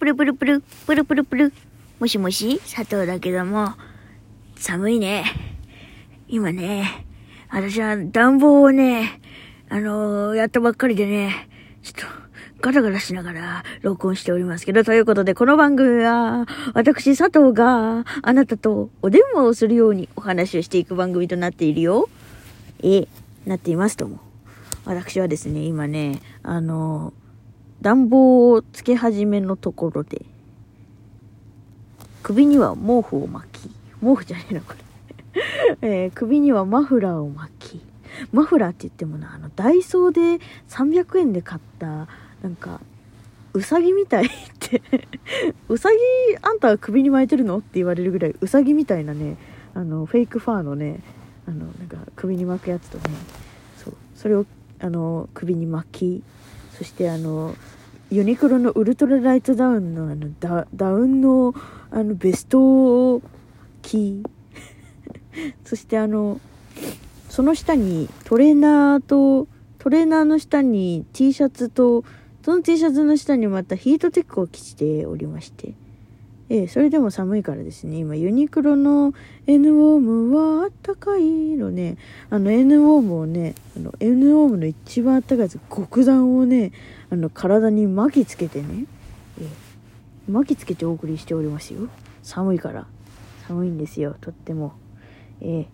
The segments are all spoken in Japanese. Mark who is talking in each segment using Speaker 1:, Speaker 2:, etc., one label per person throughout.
Speaker 1: プルプルプル、プルプルプル。もしもし佐藤だけども、寒いね。今ね、私は暖房をね、あのー、やったばっかりでね、ちょっと、ガタガタしながら録音しておりますけど、ということで、この番組は、私、佐藤があなたとお電話をするようにお話をしていく番組となっているよ。ええ、なっていますとも。私はですね、今ね、あの、暖房をつけ始めのところで、首には毛布を巻き、毛布じゃねえのこれ。えー、首にはマフラーを巻き、マフラーって言ってもな、あの、ダイソーで300円で買った、なんか、うさぎみたいってうさぎあんたは首に巻いてるのって言われるぐらいうさぎみたいなねあのフェイクファーのねあのなんか首に巻くやつとねそうそれをあの首に巻きそしてあのユニクロのウルトラライトダウンのあのダダウンのあのベストを着 そしてあのその下にトレーナーとトレーナーの下に T シャツとその T シャツの下にまたヒートテックを着ておりまして。ええ、それでも寒いからですね、今ユニクロの N ウォームはあったかいのね、あの N ウォームをね、あの N ウォームの一番あったかいやつ、極暖をね、あの体に巻きつけてね、ええ、巻きつけてお送りしておりますよ。寒いから。寒いんですよ、とっても。ええ。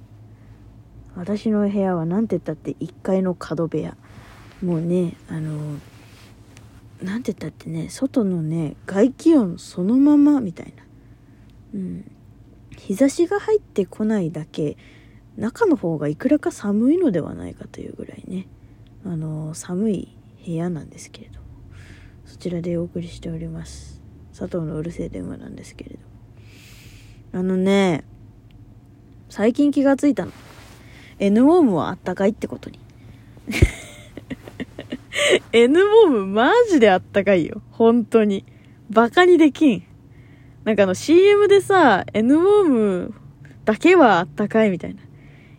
Speaker 1: 私の部屋は何て言ったって1階の角部屋。もうね、あのなんて言ったってね外のね外気温そのままみたいな。うん。日差しが入ってこないだけ中の方がいくらか寒いのではないかというぐらいね。あの寒い部屋なんですけれどそちらでお送りしております。佐藤のうるせえ電話なんですけれどあのね最近気がついたの。N ウォームはあったかいってことに。N ボムマジであったかいよ。本当に。バカにできん。なんかあの CM でさ、N ボムだけはあったかいみたいな。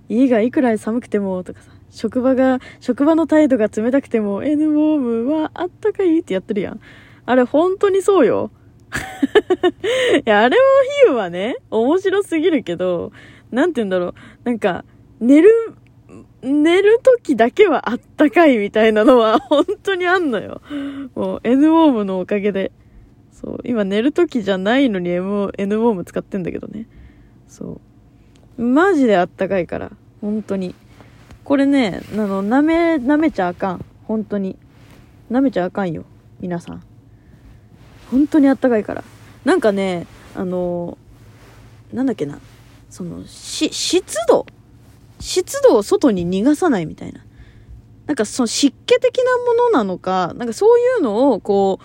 Speaker 1: 家がいくら寒くてもとかさ、職場が、職場の態度が冷たくても N ボムはあったかいってやってるやん。あれ本当にそうよ。いや、あれも比喩はね、面白すぎるけど、なんて言うんだろう。なんか、寝る寝る時だけはあったかいみたいなのは本当にあんのよ。もう N ウォームのおかげで。そう、今寝る時じゃないのに M N ウォーム使ってんだけどね。そう。マジであったかいから。本当に。これね、あの、舐め、舐めちゃあかん。本当に。舐めちゃあかんよ。皆さん。本当にあったかいから。なんかね、あの、なんだっけな。その、し、湿度湿度を外に逃がさないみたいな。なんかその湿気的なものなのか、なんかそういうのをこ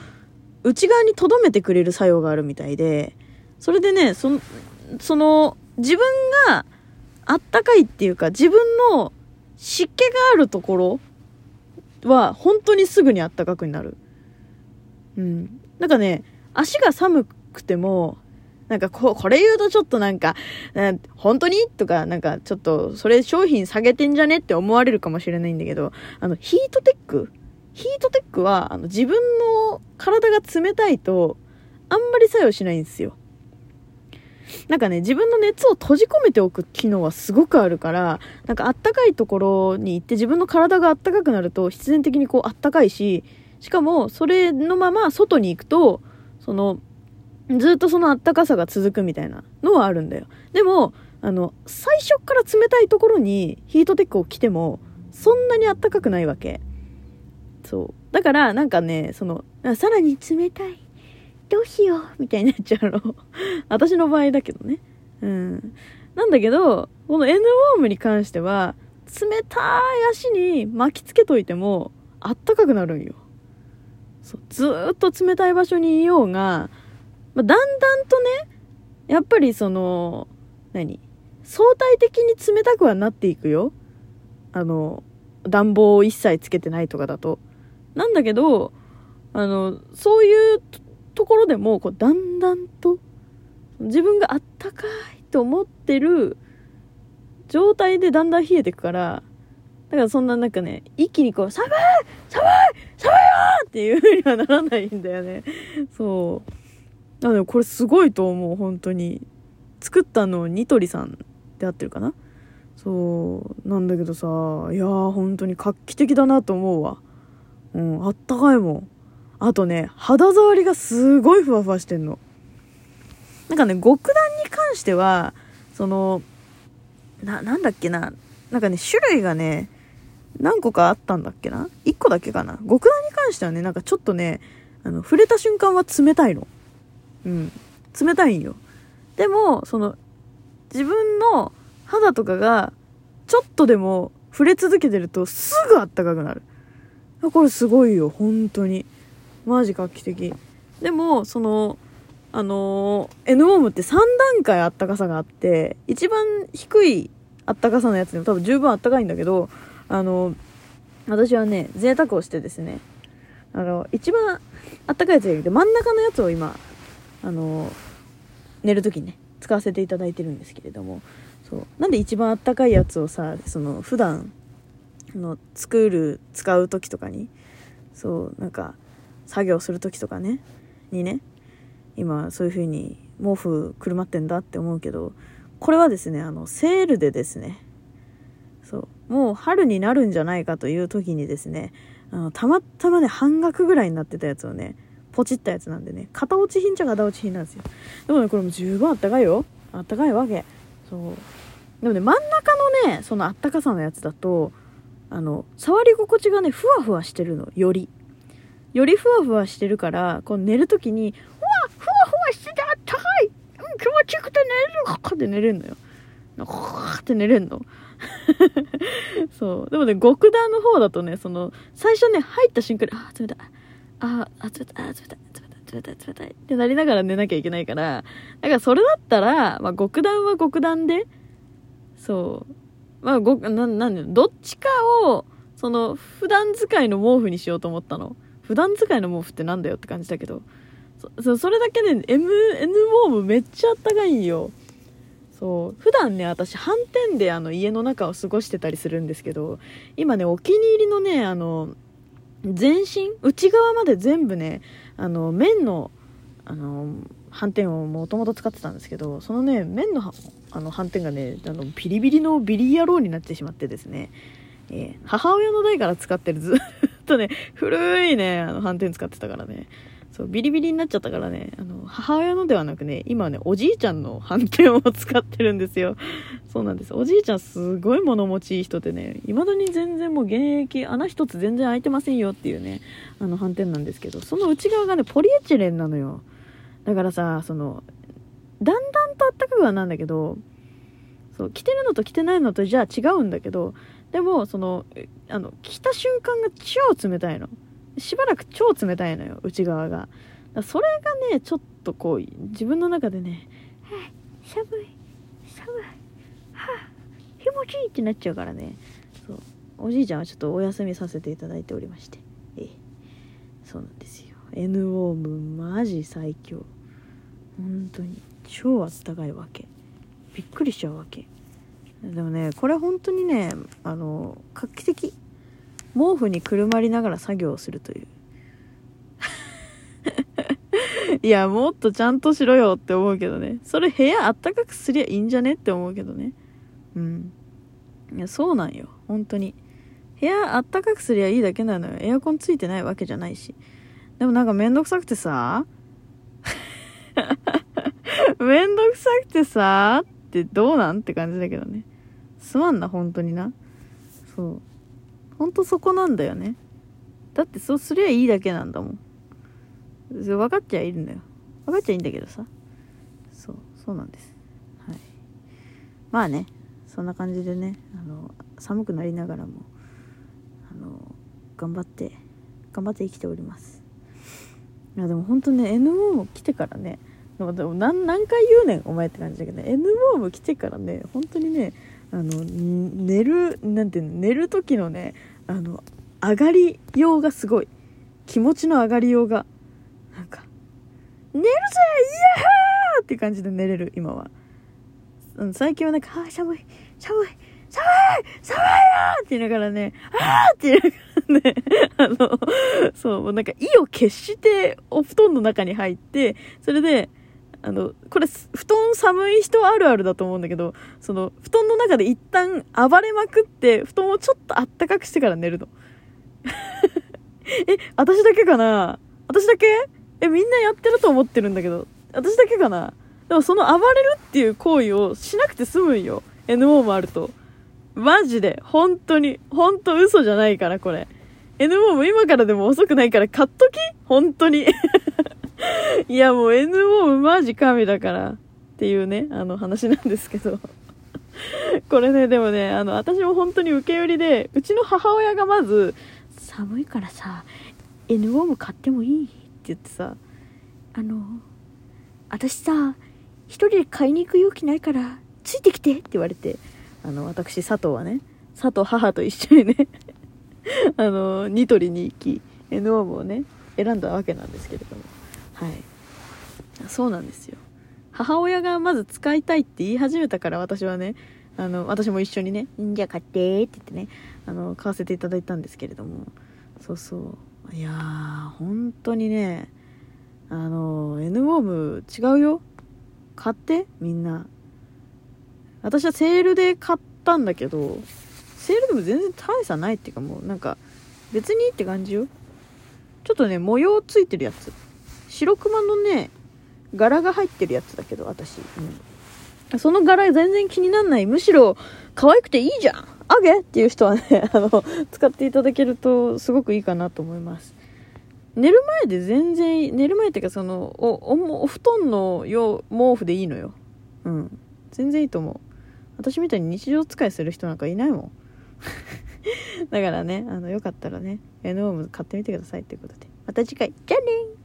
Speaker 1: う、内側に留めてくれる作用があるみたいで、それでね、その、その、自分があったかいっていうか、自分の湿気があるところは、本当にすぐにあったかくなる。うん。なんかね、足が寒くても、なんかこ、これ言うとちょっとなんか、本当に？とか、なんかちょっと、それ商品下げてんじゃねって思われるかもしれないんだけど、あの、ヒートテック？ヒートテックは、あの、自分の体が冷たいと、あんまり作用しないんですよ。なんかね、自分の熱を閉じ込めておく機能はすごくあるから、なんかあったかいところに行って自分の体があったかくなると必然的にこうあったかいし、しかもそれのまま外に行くと、そのずっとそのあったかさが続くみたいなのはあるんだよ。でも、あの、最初から冷たいところにヒートテックを着ても、そんなにあったかくないわけ。そう。だから、なんかね、その、さらに冷たい。どうしよう。みたいになっちゃうの。私の場合だけどね。うん。なんだけど、この N ウォームに関しては、冷たい足に巻きつけといても、あったかくなるんよ。そう。ずっと冷たい場所にいようが、まあ、だんだんとね、やっぱりその、何？相対的に冷たくはなっていくよ。あの、暖房を一切つけてないとかだと。なんだけど、あの、そういうところでも、こう、だんだんと、自分があったかいと思ってる状態でだんだん冷えていくから、だからそんななんかね、一気にこう、寒い寒い寒いよっていう風にはならないんだよね。そう。なのでこれすごいと思う本当に。作ったのニトリさんで合ってるかな？そうなんだけどさいやー本当に画期的だなと思うわ。うんあったかいもん。あとね肌触りがすごいふわふわしてんの。なんかね極暖に関してはそのななんだっけな？なんかね種類がね何個かあったんだっけな ?1 個だけかな？極暖に関してはね、なんかちょっとね、あの、触れた瞬間は冷たいの。うん。冷たいんよ。でも、その、自分の肌とかが、ちょっとでも触れ続けてるとすぐあったかくなる。これすごいよ、本当に。マジ画期的。でも、その、あのー、N ウォームって3段階あったかさがあって、一番低いあったかさのやつでも多分十分あったかいんだけど、あの、私はね、贅沢をしてですね、あの、一番あったかいやつじゃなくて、真ん中のやつを今、あの、寝るときにね、使わせていただいてるんですけれども、そう。なんで一番あったかいやつをさ、その、普段、の、作る、使う時とかに、そう、なんか、作業する時とかね、にね、今、そういう風に毛布くるまってんだって思うけど、これはですね、あの、セールでですね、そうもう春になるんじゃないかという時にですねあのたまたまね半額ぐらいになってたやつをねポチったやつなんでね。型落ち品っちゃ型落ち品なんですよ。でもねこれも十分あったかいよ。あったかいわけ。そう。でもね真ん中のねそのあったかさのやつだとあの触り心地がねふわふわしてるの。より。よりふわふわしてるからこう寝る時に「うわふわふわしててあったかい、うん、気持ちよくて寝れる」って寝れんのよ。ふって寝れんの。そう。でもね、極暖の方だとね、その、最初ね、入った瞬間に、あ、冷たい。あ、あ、冷たい、あ、冷たい、冷たい、冷たい、冷たいってなりながら寝なきゃいけないから、だからそれだったら、まあ、極暖は極暖で、そう。まあ、ご、な、なん、どっちかを、その、普段使いの毛布にしようと思ったの。普段使いの毛布ってなんだよって感じだけど。そ、それだけで、M、N 毛布めっちゃあったかいんよ。そう普段ね私反転であの家の中を過ごしてたりするんですけど今ねお気に入りのねあの全身内側まで全部ねあの面のあの斑点をもともと使ってたんですけどそのね面のあの斑点がねあのビリビリのビリ野郎になってしまってですね、えー、母親の代から使ってるずっとね古いねあの斑点使ってたからね。そう、ビリビリになっちゃったからね、あの、母親のではなくね、今ね、おじいちゃんの斑点を使ってるんですよ。そうなんです。おじいちゃんすごい物持ちいい人でね、未だに全然もう現役、穴一つ全然開いてませんよっていうね、あの斑点なんですけど、その内側がね、ポリエチレンなのよ。だからさ、その、だんだんとあったかくはなんだけど、そう、着てるのと着てないのとじゃあ違うんだけど、でも、その、あの、着た瞬間が超冷たいの。しばらく超冷たいのよ内側が。それがねちょっとこう自分の中でね「はあ寒い寒いはあ気持ちいい」ってなっちゃうからね。そう。おじいちゃんはちょっとお休みさせていただいておりまして。ええ。そうなんですよ。N ウォームマジ最強。本当に超あったかいわけ。びっくりしちゃうわけ。でもねこれ本当にねあの画期的。毛布にくるまりながら作業をするという いや、もっとちゃんとしろよって思うけどね。それ部屋あったかくすりゃいいんじゃねって思うけどね。うん。いや、そうなんよ。本当に。部屋あったかくすりゃいいだけなのよ。エアコンついてないわけじゃないし。でもなんかめんどくさくてさ、めんどくさくてさ、ってどうなんって感じだけどね。すまんな、本当にな。そう。ほんとそこなんだよね。だってそうすりゃいいだけなんだもん。分かっちゃいるんだよ。分かっちゃいいんだけどさ。そう、そうなんです。はい。まあね、そんな感じでね、あの、寒くなりながらも、あの、頑張って、頑張って生きております。いや、でも本当ね、NO も来てからね、でも何何回言うねん、お前って感じだけどね、NO も来てからね、本当にね、あの、寝る、なんていうの、寝る時のね、あの上がりようがすごい。気持ちの上がりようがなんか「寝るぜイエーって感じで寝れる今は。最近はなんか「あ寒い寒い寒い寒いよって言いながらね、あーって言いながらね、あの、そ、うなんか意を決してお布団の中に入って、それで、あの、これ、布団寒い人あるあるだと思うんだけど、その、布団の中で一旦暴れまくって、布団をちょっとあったかくしてから寝るの。え、私だけかな？私だけ？え、みんなやってると思ってるんだけど、私だけかな？でもその暴れるっていう行為をしなくて済むんよ。NO もあると。マジで。本当に。本当嘘じゃないから、これ。NO も今からでも遅くないから買っとき？本当に。いや、もう NO マジ神だから。っていうね、あの話なんですけど。これね、でもね、あの、私も本当に受け売りで、うちの母親がまず、寒いからさ、NO も買ってもいいって言ってさ、あの、私さ、一人で買いに行く勇気ないから、ついてきてって言われて、あの、私、佐藤はね、佐藤母と一緒にね、あの、ニトリに行き、NO もね、選んだわけなんですけれども。はい。そうなんですよ。母親がまず使いたいって言い始めたから私はね、あの、私も一緒にね、んじゃあ買ってって言ってね、あの、買わせていただいたんですけれども、そうそう。いやー、本当にね、あの、N ウォーム違うよ。買って、みんな。私はセールで買ったんだけど、セールでも全然大差ないっていうかもうなんか、別にって感じよ。ちょっとね、模様ついてるやつ。白熊のね、柄が入ってるやつだけど、私。うん。その柄全然気になんない。むしろ、可愛くていいじゃんあげっていう人はね、あの、使っていただけると、すごくいいかなと思います。寝る前で全然、寝る前っていうかその、お、お、布団の用、毛布でいいのよ。うん。全然いいと思う。私みたいに日常使いする人なんかいないもん。だからね、あの、よかったらね、エノーム買ってみてくださいということで。また次回、じゃあねー